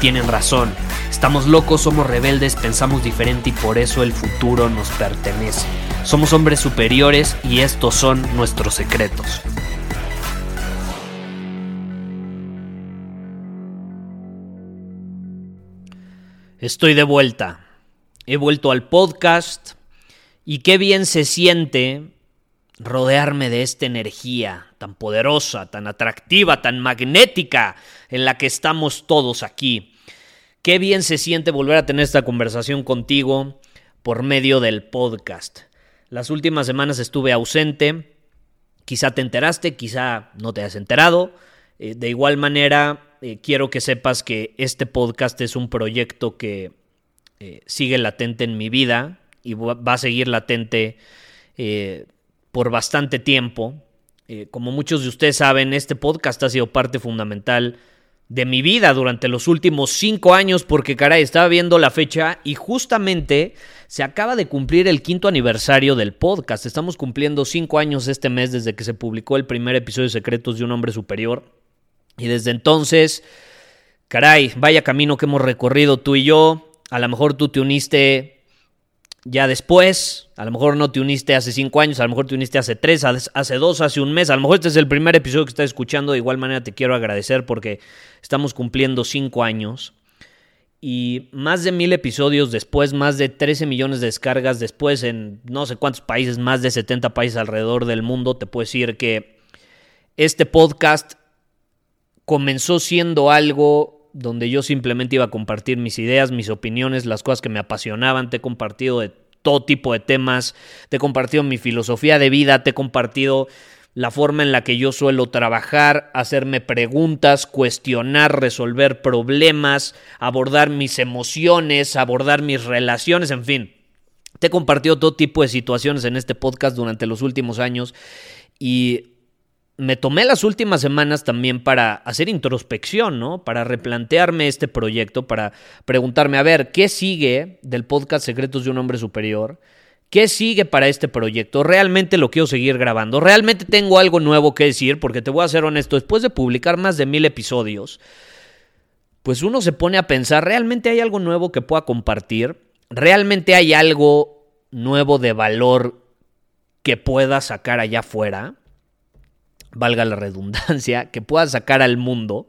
tienen razón. Estamos locos, somos rebeldes, pensamos diferente y por eso el futuro nos pertenece. Somos hombres superiores y estos son nuestros secretos. Estoy de vuelta. He vuelto al podcast y qué bien se siente rodearme de esta energía tan poderosa, tan atractiva, tan magnética en la que estamos todos aquí. Qué bien se siente volver a tener esta conversación contigo por medio del podcast. Las últimas semanas estuve ausente, quizá te enteraste, quizá no te has enterado. Eh, de igual manera, eh, quiero que sepas que este podcast es un proyecto que eh, sigue latente en mi vida y va a seguir latente por bastante tiempo. Como muchos de ustedes saben, este podcast ha sido parte fundamental de mi vida durante los últimos cinco años, porque caray, estaba viendo la fecha y justamente se acaba de cumplir el quinto aniversario del podcast. Estamos cumpliendo cinco años este mes desde que se publicó el primer episodio de Secretos de un Hombre Superior. Y desde entonces, caray, vaya camino que hemos recorrido tú y yo. A lo mejor tú te uniste ya después, a lo mejor no te uniste hace cinco años, a lo mejor te uniste hace tres, hace dos, hace un mes, a lo mejor este es el primer episodio que estás escuchando, de igual manera te quiero agradecer porque estamos cumpliendo cinco años. Y más de mil episodios después, más de 13 millones de descargas después en no sé cuántos países, más de 70 países alrededor del mundo, te puedo decir que este podcast comenzó siendo algo donde yo simplemente iba a compartir mis ideas, mis opiniones, las cosas que me apasionaban. Te he compartido de todo tipo de temas, te he compartido mi filosofía de vida, te he compartido la forma en la que yo suelo trabajar, hacerme preguntas, cuestionar, resolver problemas, abordar mis emociones, abordar mis relaciones, en fin. Te he compartido todo tipo de situaciones en este podcast durante los últimos años y me tomé las últimas semanas también para hacer introspección, ¿no? Para replantearme este proyecto, para preguntarme, a ver, ¿qué sigue del podcast Secretos de un Hombre Superior? ¿Qué sigue para este proyecto? ¿Realmente lo quiero seguir grabando? ¿Realmente tengo algo nuevo que decir? Porque te voy a ser honesto, después de publicar más de mil episodios, pues uno se pone a pensar, ¿realmente hay algo nuevo que pueda compartir? ¿Realmente hay algo nuevo de valor que pueda sacar allá afuera? Valga la redundancia, que pueda sacar al mundo,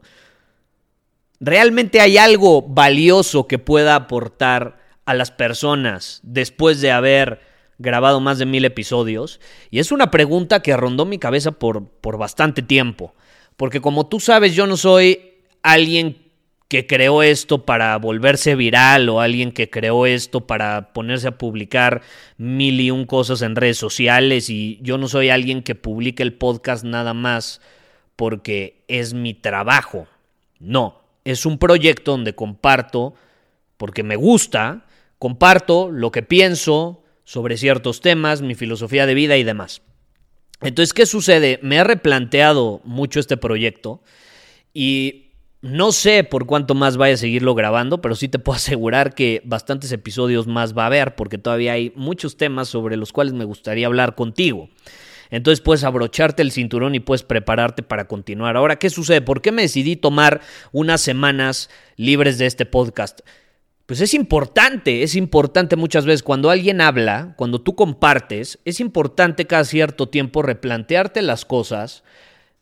¿realmente hay algo valioso que pueda aportar a las personas después de haber grabado más de mil episodios? Y es una pregunta que rondó mi cabeza por, por bastante tiempo, porque como tú sabes, yo no soy alguien que creó esto para volverse viral o alguien que creó esto para ponerse a publicar mil y un cosas en redes sociales y yo no soy alguien que publique el podcast nada más porque es mi trabajo. No, es un proyecto donde comparto, porque me gusta, comparto lo que pienso sobre ciertos temas, mi filosofía de vida y demás. Entonces, ¿qué sucede? Me he replanteado mucho este proyecto y no sé por cuánto más vaya a seguirlo grabando, pero sí te puedo asegurar que bastantes episodios más va a haber, porque todavía hay muchos temas sobre los cuales me gustaría hablar contigo. Entonces puedes abrocharte el cinturón y puedes prepararte para continuar. Ahora, ¿qué sucede? ¿Por qué me decidí tomar unas semanas libres de este podcast? Pues es importante, es importante muchas veces cuando alguien habla, cuando tú compartes, es importante cada cierto tiempo replantearte las cosas,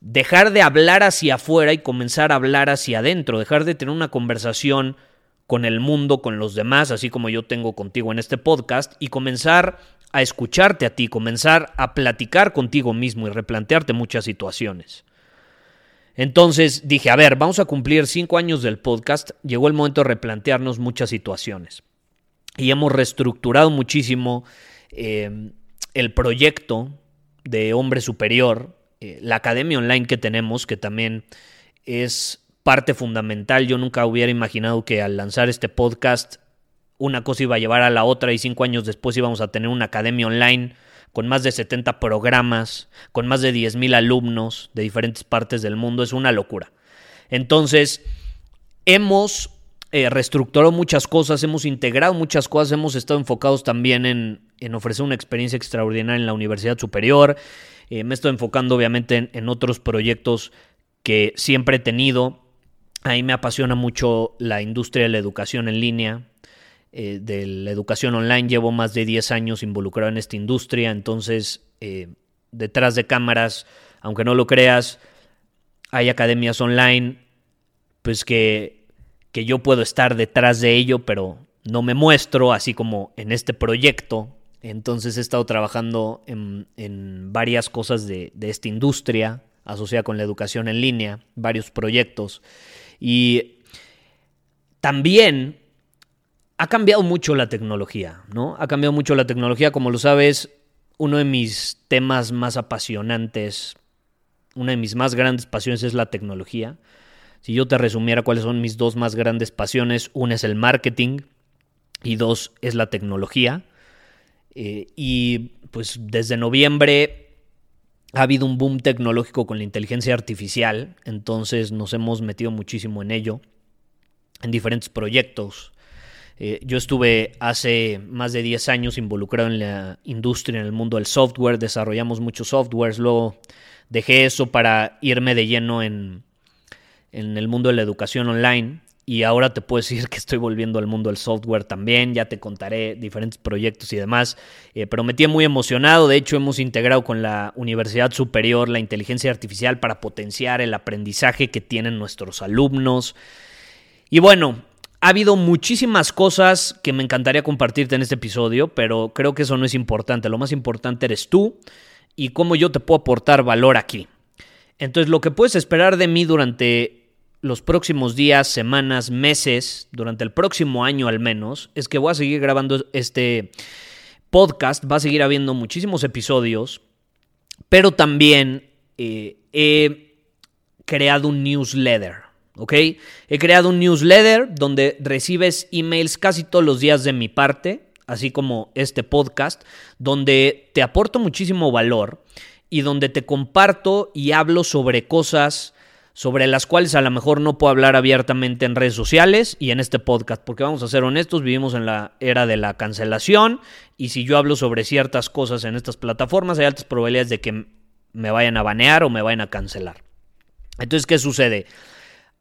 dejar de hablar hacia afuera y comenzar a hablar hacia adentro, dejar de tener una conversación con el mundo, con los demás, así como yo tengo contigo en este podcast, y comenzar a escucharte a ti, comenzar a platicar contigo mismo y replantearte muchas situaciones. Entonces dije, a ver, vamos a cumplir cinco años del podcast, llegó el momento de replantearnos muchas situaciones. y hemos reestructurado muchísimo eh, el proyecto de Hombre Superior, eh, la academia online que tenemos, que también es parte fundamental. Yo nunca hubiera imaginado que al lanzar este podcast una cosa iba a llevar a la otra y cinco años después íbamos a tener una academia online con más de 70 programas, con más de 10 mil alumnos de diferentes partes del mundo. Es una locura. Entonces, hemos eh, reestructurado muchas cosas, hemos integrado muchas cosas, hemos estado enfocados también en, en ofrecer una experiencia extraordinaria en la universidad superior. Eh, me estoy enfocando obviamente en, otros proyectos que siempre he tenido. A mí me apasiona mucho la industria de la educación en línea, eh, de la educación online. Llevo más de 10 años involucrado en esta industria, entonces detrás de cámaras, aunque no lo creas, hay academias online, pues que, que yo puedo estar detrás de ello, pero no me muestro, así como en este proyecto. Entonces he estado trabajando en, varias cosas de, de, esta industria asociada con la educación en línea, varios proyectos. Y también ha cambiado mucho la tecnología, ¿no? Ha cambiado mucho la tecnología, como lo sabes, uno de mis temas más apasionantes una de mis más grandes pasiones es la tecnología. Si yo te resumiera cuáles son mis dos más grandes pasiones, una es el marketing y dos es la tecnología. Eh, y pues desde noviembre ha habido un boom tecnológico con la inteligencia artificial, entonces nos hemos metido muchísimo en ello, en diferentes proyectos. Eh, yo estuve hace más de 10 años involucrado en la industria, en el mundo del software, desarrollamos muchos softwares, luego dejé eso para irme de lleno en, el mundo de la educación online. Y ahora te puedo decir que estoy volviendo al mundo del software también. Ya te contaré diferentes proyectos y demás. Eh, pero me tiene muy emocionado. De hecho, hemos integrado con la Universidad Superior la inteligencia artificial para potenciar el aprendizaje que tienen nuestros alumnos. Y bueno, ha habido muchísimas cosas que me encantaría compartirte en este episodio, pero creo que eso no es importante. Lo más importante eres tú y cómo yo te puedo aportar valor aquí. Entonces, lo que puedes esperar de mí durante los próximos días, semanas, meses, durante el próximo año al menos, es que voy a seguir grabando este podcast, va a seguir habiendo muchísimos episodios, pero también eh, he creado un newsletter. ¿ok? He creado un newsletter donde recibes emails casi todos los días de mi parte así como este podcast, donde te aporto muchísimo valor y donde te comparto y hablo sobre cosas sobre las cuales a lo mejor no puedo hablar abiertamente en redes sociales y en este podcast, porque vamos a ser honestos, vivimos en la era de la cancelación y si yo hablo sobre ciertas cosas en estas plataformas hay altas probabilidades de que me vayan a banear o me vayan a cancelar. Entonces, ¿qué sucede?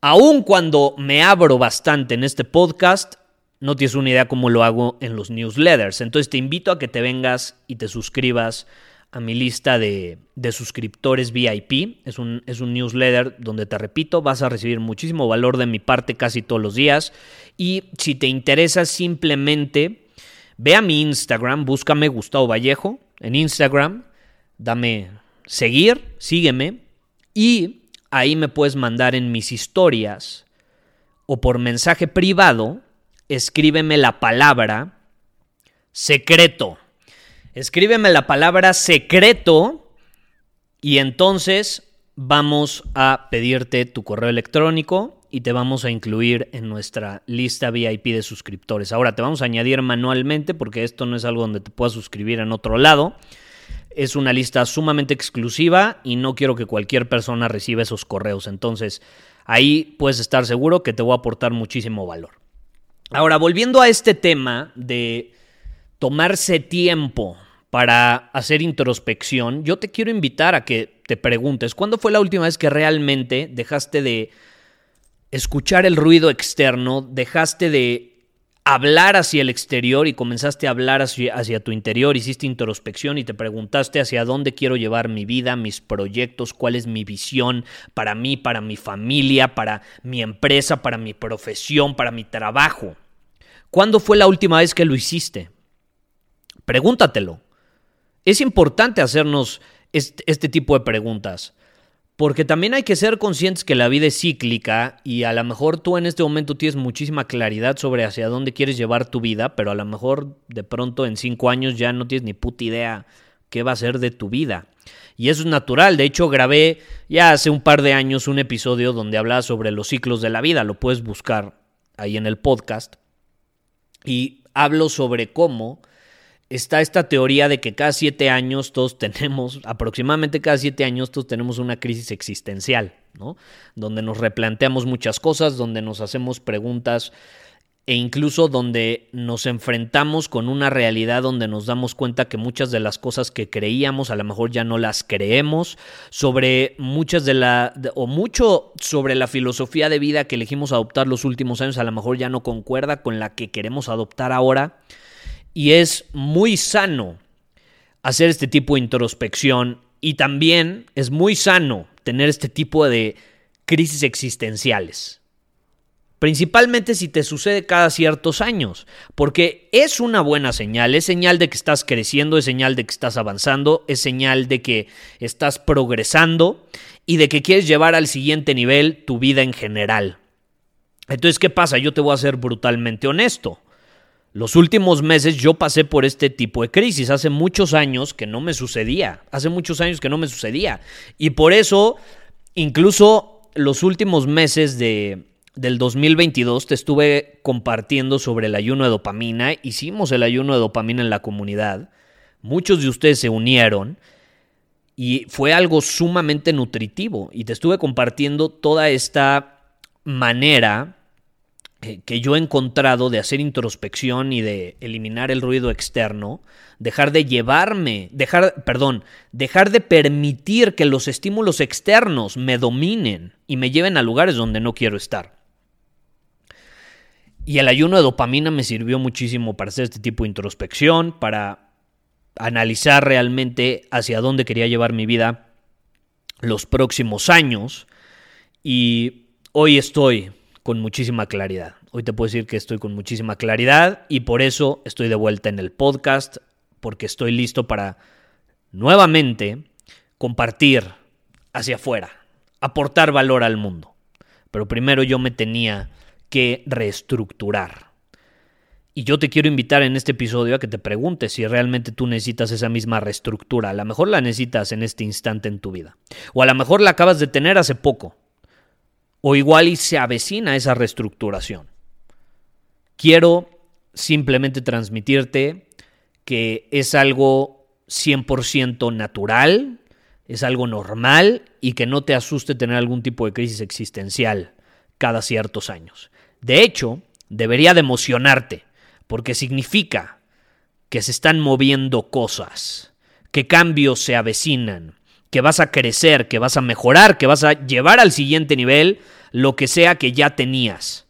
Aun cuando me abro bastante en este podcast, no tienes una idea cómo lo hago en los newsletters. Entonces te invito a que te vengas y te suscribas a mi lista de, suscriptores VIP. Es un, es un newsletter donde te repito, vas a recibir muchísimo valor de mi parte casi todos los días. Y si te interesa simplemente, ve a mi Instagram, búscame Gustavo Vallejo en Instagram, dame seguir, sígueme y ahí me puedes mandar en mis historias o por mensaje privado escríbeme la palabra secreto. Escríbeme la palabra secreto y entonces vamos a pedirte tu correo electrónico y te vamos a incluir en nuestra lista VIP de suscriptores. Ahora te vamos a añadir manualmente porque esto no es algo donde te puedas suscribir en otro lado. Es una lista sumamente exclusiva y no quiero que cualquier persona reciba esos correos. Entonces ahí puedes estar seguro que te voy a aportar muchísimo valor. Ahora, volviendo a este tema de tomarse tiempo para hacer introspección, yo te quiero invitar a que te preguntes, ¿cuándo fue la última vez que realmente dejaste de escuchar el ruido externo, dejaste de hablar hacia el exterior y comenzaste a hablar hacia, tu interior, hiciste introspección y te preguntaste hacia dónde quiero llevar mi vida, mis proyectos, cuál es mi visión para mí, para mi familia, para mi empresa, para mi profesión, para mi trabajo. ¿Cuándo fue la última vez que lo hiciste? Pregúntatelo. Es importante hacernos este, tipo de preguntas Porque también hay que ser conscientes que la vida es cíclica y a lo mejor tú en este momento tienes muchísima claridad sobre hacia dónde quieres llevar tu vida, pero a lo mejor de pronto en cinco años ya no tienes ni puta idea qué va a ser de tu vida. Y eso es natural. De hecho, grabé ya hace un par de años un episodio donde hablaba sobre los ciclos de la vida. Lo puedes buscar ahí en el podcast. Y hablo sobre cómo está esta teoría de que cada siete años todos tenemos, aproximadamente cada siete años todos tenemos una crisis existencial, ¿no? Donde nos replanteamos muchas cosas, donde nos hacemos preguntas e incluso donde nos enfrentamos con una realidad donde nos damos cuenta que muchas de las cosas que creíamos a lo mejor ya no las creemos, sobre muchas de la o mucho sobre la filosofía de vida que elegimos adoptar los últimos años a lo mejor ya no concuerda con la que queremos adoptar ahora y es muy sano hacer este tipo de introspección y también es muy sano tener este tipo de crisis existenciales. Principalmente si te sucede cada ciertos años, porque es una buena señal, es señal de que estás creciendo, es señal de que estás avanzando, es señal de que estás progresando y de que quieres llevar al siguiente nivel tu vida en general. Entonces, ¿qué pasa? Yo te voy a ser brutalmente honesto. Los últimos meses yo pasé por este tipo de crisis. Hace muchos años que no me sucedía. Hace muchos años que no me sucedía. Y por eso, incluso los últimos meses de, del 2022 te estuve compartiendo sobre el ayuno de dopamina. Hicimos el ayuno de dopamina en la comunidad. Muchos de ustedes se unieron y fue algo sumamente nutritivo. Y te estuve compartiendo toda esta manera que yo he encontrado de hacer introspección y de eliminar el ruido externo, dejar de llevarme, dejar, perdón, dejar de permitir que los estímulos externos me dominen y me lleven a lugares donde no quiero estar. Y el ayuno de dopamina me sirvió muchísimo para hacer este tipo de introspección, para analizar realmente hacia dónde quería llevar mi vida los próximos años. Y hoy estoy con muchísima claridad. Hoy te puedo decir que estoy con muchísima claridad y por eso estoy de vuelta en el podcast, porque estoy listo para nuevamente compartir hacia afuera, aportar valor al mundo. Pero primero yo me tenía que reestructurar. Y yo te quiero invitar en este episodio a que te preguntes si realmente tú necesitas esa misma reestructura. A lo mejor la necesitas en este instante en tu vida. O a lo mejor la acabas de tener hace poco. O igual y se avecina esa reestructuración. Quiero simplemente transmitirte que es algo 100% natural, es algo normal y que no te asuste tener algún tipo de crisis existencial cada ciertos años. De hecho, debería de emocionarte, porque significa que se están moviendo cosas, que cambios se avecinan, que vas a crecer, que vas a mejorar, que vas a llevar al siguiente nivel lo que sea que ya tenías.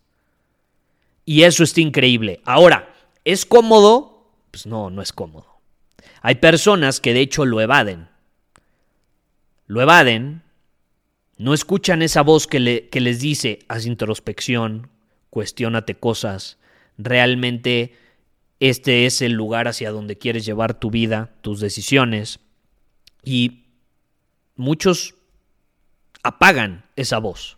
Y eso está increíble. Ahora, ¿es cómodo? Pues no, no es cómodo. Hay personas que de hecho lo evaden. Lo evaden, no escuchan esa voz que, que les dice, haz introspección, cuestiónate cosas, realmente este es el lugar hacia donde quieres llevar tu vida, tus decisiones, y muchos apagan esa voz.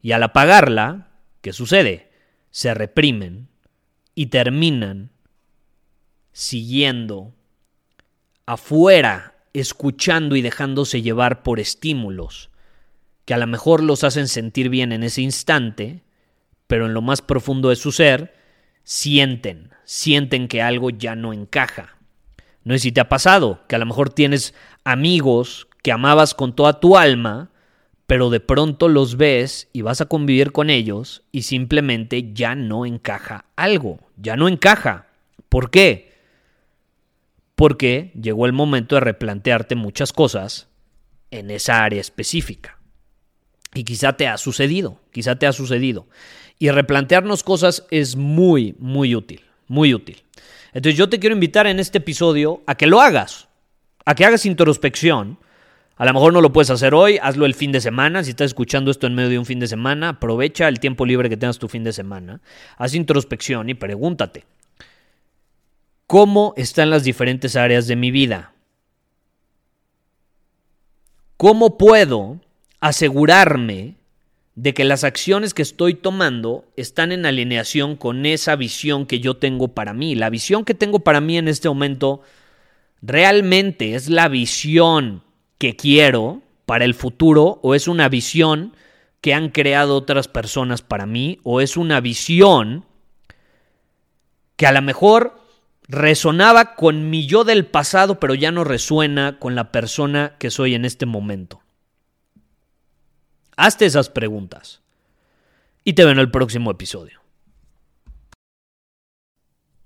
Y al apagarla, ¿qué sucede? Se reprimen y terminan siguiendo afuera, escuchando y dejándose llevar por estímulos que a lo mejor los hacen sentir bien en ese instante, pero en lo más profundo de su ser, sienten, sienten que algo ya no encaja. No sé si te ha pasado, que a lo mejor tienes amigos que amabas con toda tu alma, pero de pronto los ves y vas a convivir con ellos y simplemente ya no encaja algo, ya no encaja. ¿Por qué? Porque llegó el momento de replantearte muchas cosas en esa área específica. Y quizá te ha sucedido, quizá te ha sucedido. Y replantearnos cosas es muy, muy útil, muy útil. Entonces yo te quiero invitar en este episodio a que lo hagas, a que hagas introspección. A lo mejor no lo puedes hacer hoy, hazlo el fin de semana. Si estás escuchando esto en medio de un fin de semana, aprovecha el tiempo libre que tengas tu fin de semana. Haz introspección y pregúntate, ¿cómo están las diferentes áreas de mi vida? ¿Cómo puedo asegurarme de que las acciones que estoy tomando están en alineación con esa visión que yo tengo para mí. La visión que tengo para mí en este momento realmente es la visión que quiero para el futuro o es una visión que han creado otras personas para mí o es una visión que a lo mejor resonaba con mi yo del pasado pero ya no resuena con la persona que soy en este momento. Hazte esas preguntas. Y te veo en el próximo episodio.